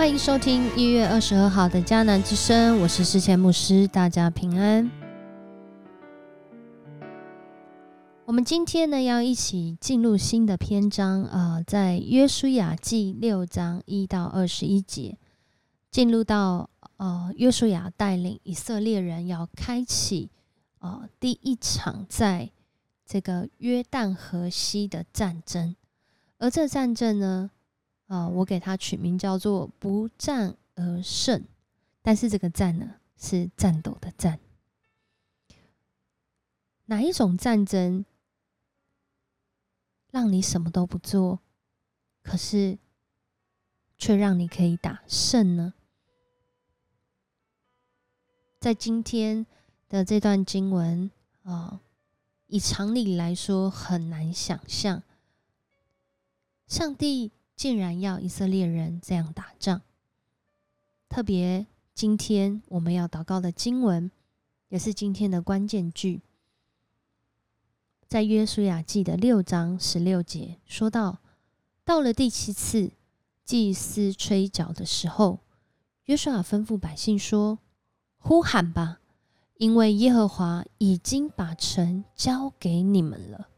欢迎收听一月二十二号的迦南之声，我是世前牧师，大家平安。我们今天呢要一起进入新的篇章，呃，在约书亚记六章一到二十一节，进入到呃约书亚带领以色列人要开启呃第一场在这个约旦河西的战争，而这战争呢。啊，我给它取名叫做“不战而胜”，但是这个“战”呢，是战斗的“战”。哪一种战争让你什么都不做，可是却让你可以打胜呢？在今天的这段经文啊，以常理来说很难想象，上帝。竟然要以色列人这样打仗，特别今天我们要祷告的经文，也是今天的关键句，在约书亚记的六章十六节说到，到了第七次祭司吹角的时候，约书亚吩咐百姓说：“呼喊吧，因为耶和华已经把城交给你们了。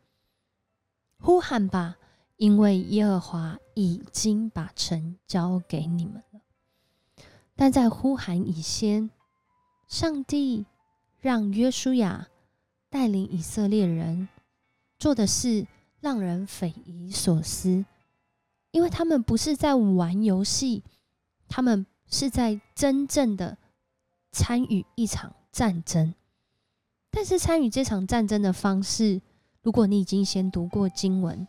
呼喊吧。”因为耶和华已经把城交给你们了，但在呼喊以先，上帝让约书亚带领以色列人做的事让人匪夷所思，因为他们不是在玩游戏，他们是在真正的参与一场战争。但是参与这场战争的方式，如果你已经先读过经文。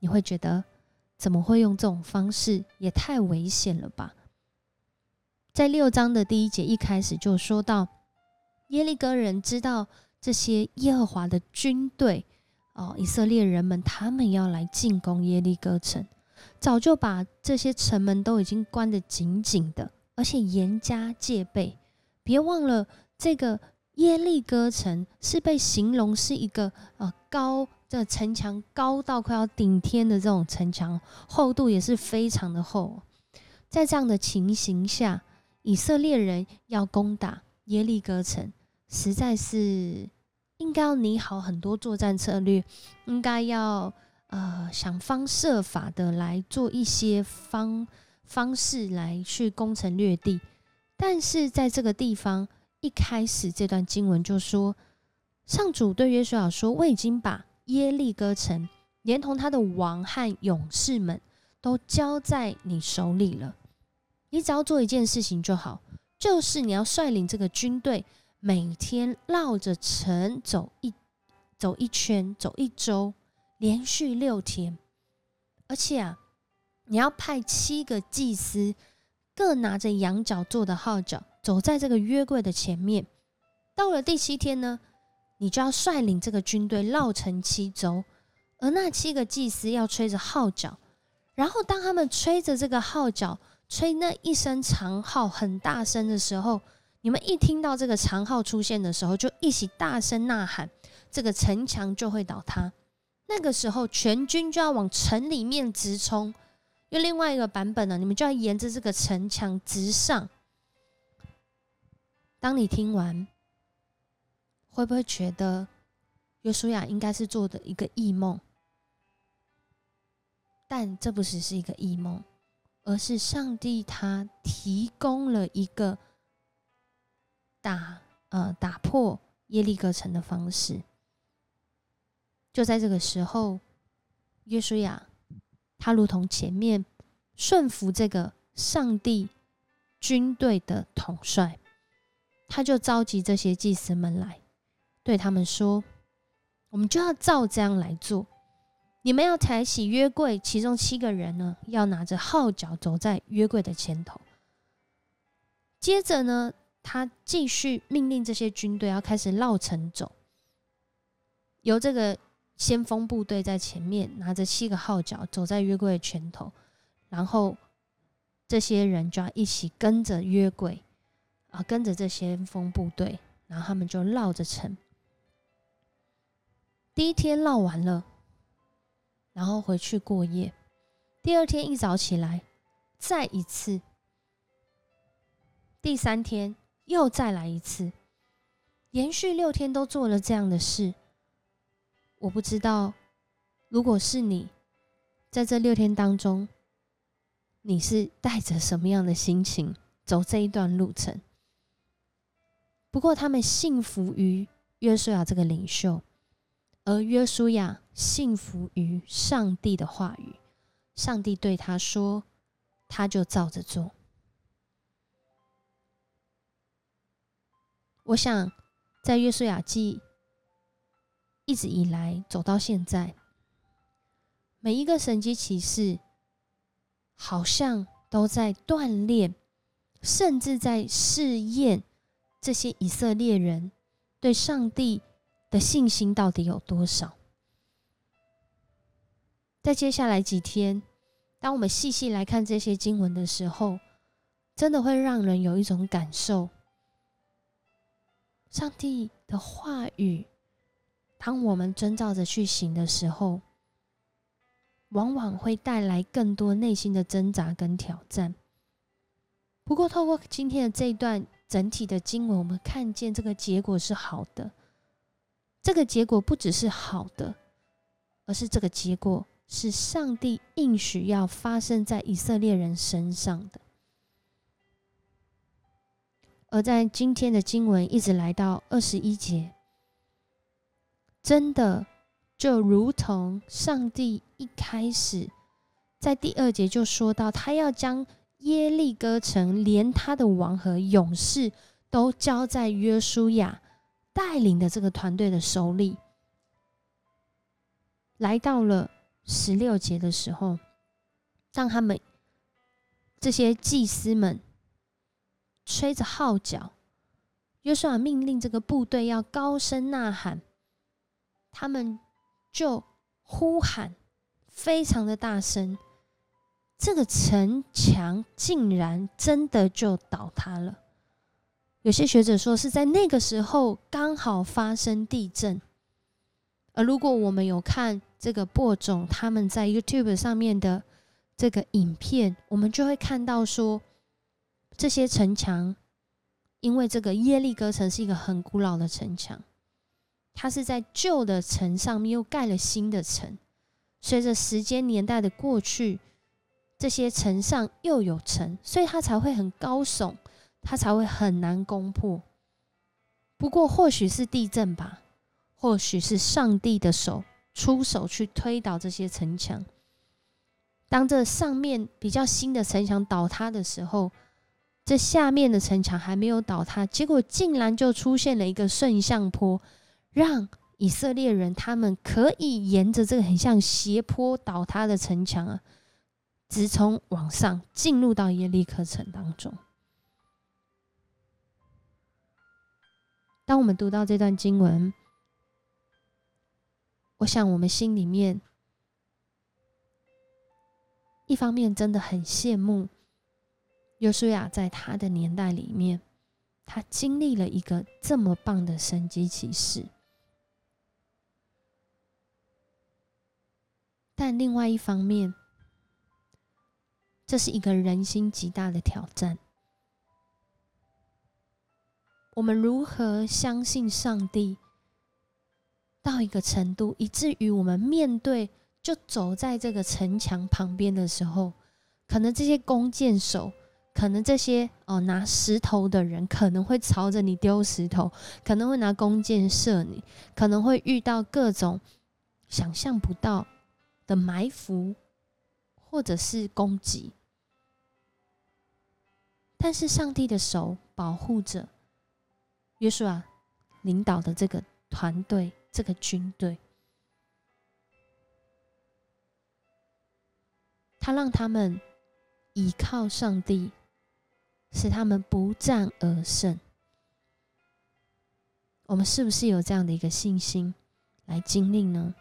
你会觉得怎么会用这种方式？也太危险了吧！在六章的第一节一开始就说到，耶利哥人知道这些耶和华的军队哦，以色列人们他们要来进攻耶利哥城，早就把这些城门都已经关得紧紧的，而且严加戒备。别忘了，这个耶利哥城是被形容是一个呃高。这城墙高到快要顶天的这种城墙，厚度也是非常的厚。在这样的情形下，以色列人要攻打耶利哥城，实在是应该要拟好很多作战策略，应该要呃想方设法的来做一些方方式来去攻城略地。但是在这个地方一开始这段经文就说，上主对约书亚说：“我已经把。”耶利哥城连同他的王和勇士们都交在你手里了，你只要做一件事情就好，就是你要率领这个军队，每天绕着城走一走一圈，走一周，连续六天，而且啊，你要派七个祭司，各拿着羊角做的号角，走在这个约柜的前面。到了第七天呢？你就要率领这个军队绕城七周，而那七个祭司要吹着号角，然后当他们吹着这个号角，吹那一声长号很大声的时候，你们一听到这个长号出现的时候，就一起大声呐喊，这个城墙就会倒塌。那个时候，全军就要往城里面直冲。用另外一个版本呢，你们就要沿着这个城墙直上。当你听完。会不会觉得约书亚应该是做的一个异梦？但这不只是一个异梦，而是上帝他提供了一个打呃打破耶利哥城的方式。就在这个时候，约书亚他如同前面顺服这个上帝军队的统帅，他就召集这些祭司们来。对他们说：“我们就要照这样来做。你们要抬起约柜，其中七个人呢，要拿着号角走在约柜的前头。接着呢，他继续命令这些军队要开始绕城走，由这个先锋部队在前面拿着七个号角走在约柜的前头，然后这些人就要一起跟着约柜啊，跟着这先锋部队，然后他们就绕着城。”第一天绕完了，然后回去过夜。第二天一早起来，再一次第三天又再来一次，连续六天都做了这样的事。我不知道，如果是你，在这六天当中，你是带着什么样的心情走这一段路程？不过，他们信服于约书亚这个领袖，而约书亚信服于上帝的话语。上帝对他说，他就照着做。我想，在约书亚记一直以来走到现在，每一个神迹奇事，好像都在锻炼，甚至在试验这些以色列人对上帝的信心到底有多少。在接下来几天，当我们细细来看这些经文的时候，真的会让人有一种感受。上帝的话语，当我们遵照着去行的时候，往往会带来更多内心的挣扎跟挑战。不过，透过今天的这一段整体的经文，我们看见这个结果是好的。这个结果不只是好的，而是这个结果是上帝应许要发生在以色列人身上的。而在今天的经文一直来到二十一节，真的就如同上帝一开始在第二节就说到，他要将耶利哥城连他的王和勇士都交在约书亚带领的这个团队的手里。来到了十六节的时候，让他们这些祭司们。吹着号角，约书亚命令这个部队要高声呐喊，他们就呼喊，非常的大声，这个城墙竟然真的就倒塌了。有些学者说是在那个时候刚好发生地震，而如果我们有看这个播种他们在 YouTube 上面的这个影片，我们就会看到说。这些城墙，因为这个耶利哥城是一个很古老的城墙，它是在旧的城上面又盖了新的城。随着时间年代的过去，这些城上又有城，所以它才会很高耸，它才会很难攻破。不过，或许是地震吧，或许是上帝的手出手去推倒这些城墙。当这上面比较新的城墙倒塌的时候，这下面的城墙还没有倒塌，结果竟然就出现了一个顺向坡，让以色列人他们可以沿着这个很像斜坡倒塌的城墙啊，直冲往上进入到耶利哥城当中。当我们读到这段经文，我想我们心里面一方面真的很羡慕。约书亚在他的年代里面，他经历了一个这么棒的神迹奇事。但另外一方面，这是一个人心极大的挑战。我们如何相信上帝到一个程度，以至于我们面对就走在这个城墙旁边的时候，可能这些弓箭手。可能这些哦拿石头的人可能会朝着你丢石头，可能会拿弓箭射你，可能会遇到各种想象不到的埋伏或者是攻击。但是上帝的手保护着约书亚领导的这个团队，这个军队，他让他们依靠上帝。使他们不战而胜。我们是不是有这样的一个信心来经历呢？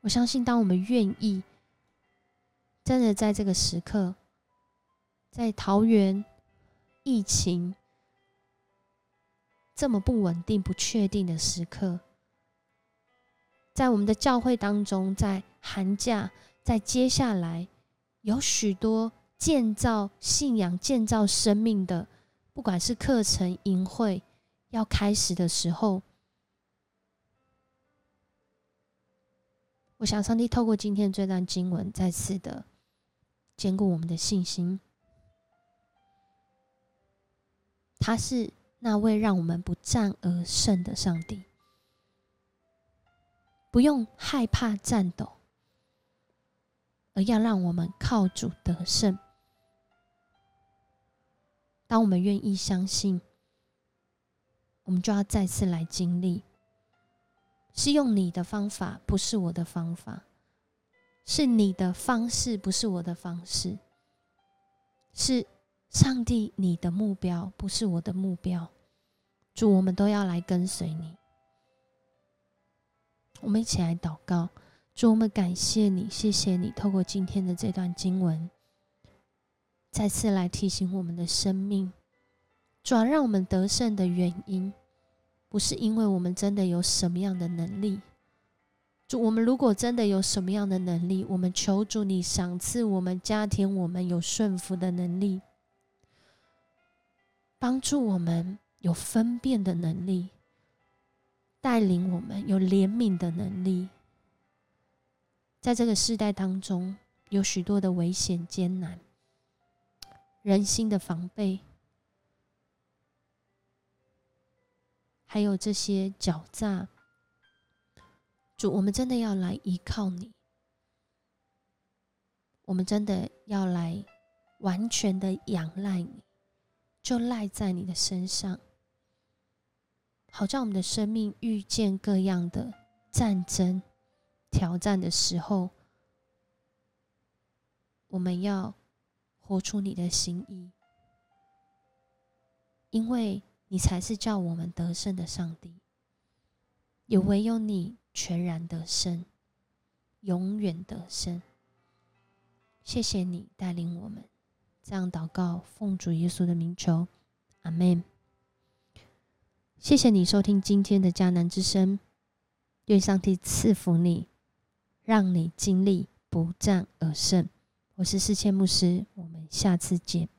我相信，当我们愿意真的在这个时刻，在桃园疫情这么不稳定、不确定的时刻，在我们的教会当中，在寒假，在接下来有许多。建造信仰、建造生命的，不管是课程、营会要开始的时候，我想上帝透过今天这段经文，再次的坚固我们的信心。他是那位让我们不战而胜的上帝，不用害怕战斗，而要让我们靠主得胜。当我们愿意相信，我们就要再次来经历，是用你的方法，不是我的方法；是你的方式，不是我的方式；是。上帝，你的目标不是我的目标。主，我们都要来跟随你。我们一起来祷告。主，我们感谢你，谢谢你，透过今天的这段经文，再次来提醒我们的生命。主让我们得胜的原因，不是因为我们真的有什么样的能力。主，我们如果真的有什么样的能力，我们求主你赏赐我们家庭，我们有顺服的能力。帮助我们有分辨的能力，带领我们有怜悯的能力。在这个世代当中，有许多的危险艰难，人心的防备，还有这些狡诈。主，我们真的要来依靠你，我们真的要来完全的仰赖你。就赖在你的身上，好让我们的生命遇见各样的战争、挑战的时候，我们要活出你的心意，因为你才是叫我们得胜的上帝，也唯有你全然得胜，永远得胜。谢谢你带领我们。这样祷告，奉主耶稣的名求，阿门。谢谢你收听今天的迦南之声，愿上帝赐福你，让你经历不战而胜。我是世谦牧师，我们下次见。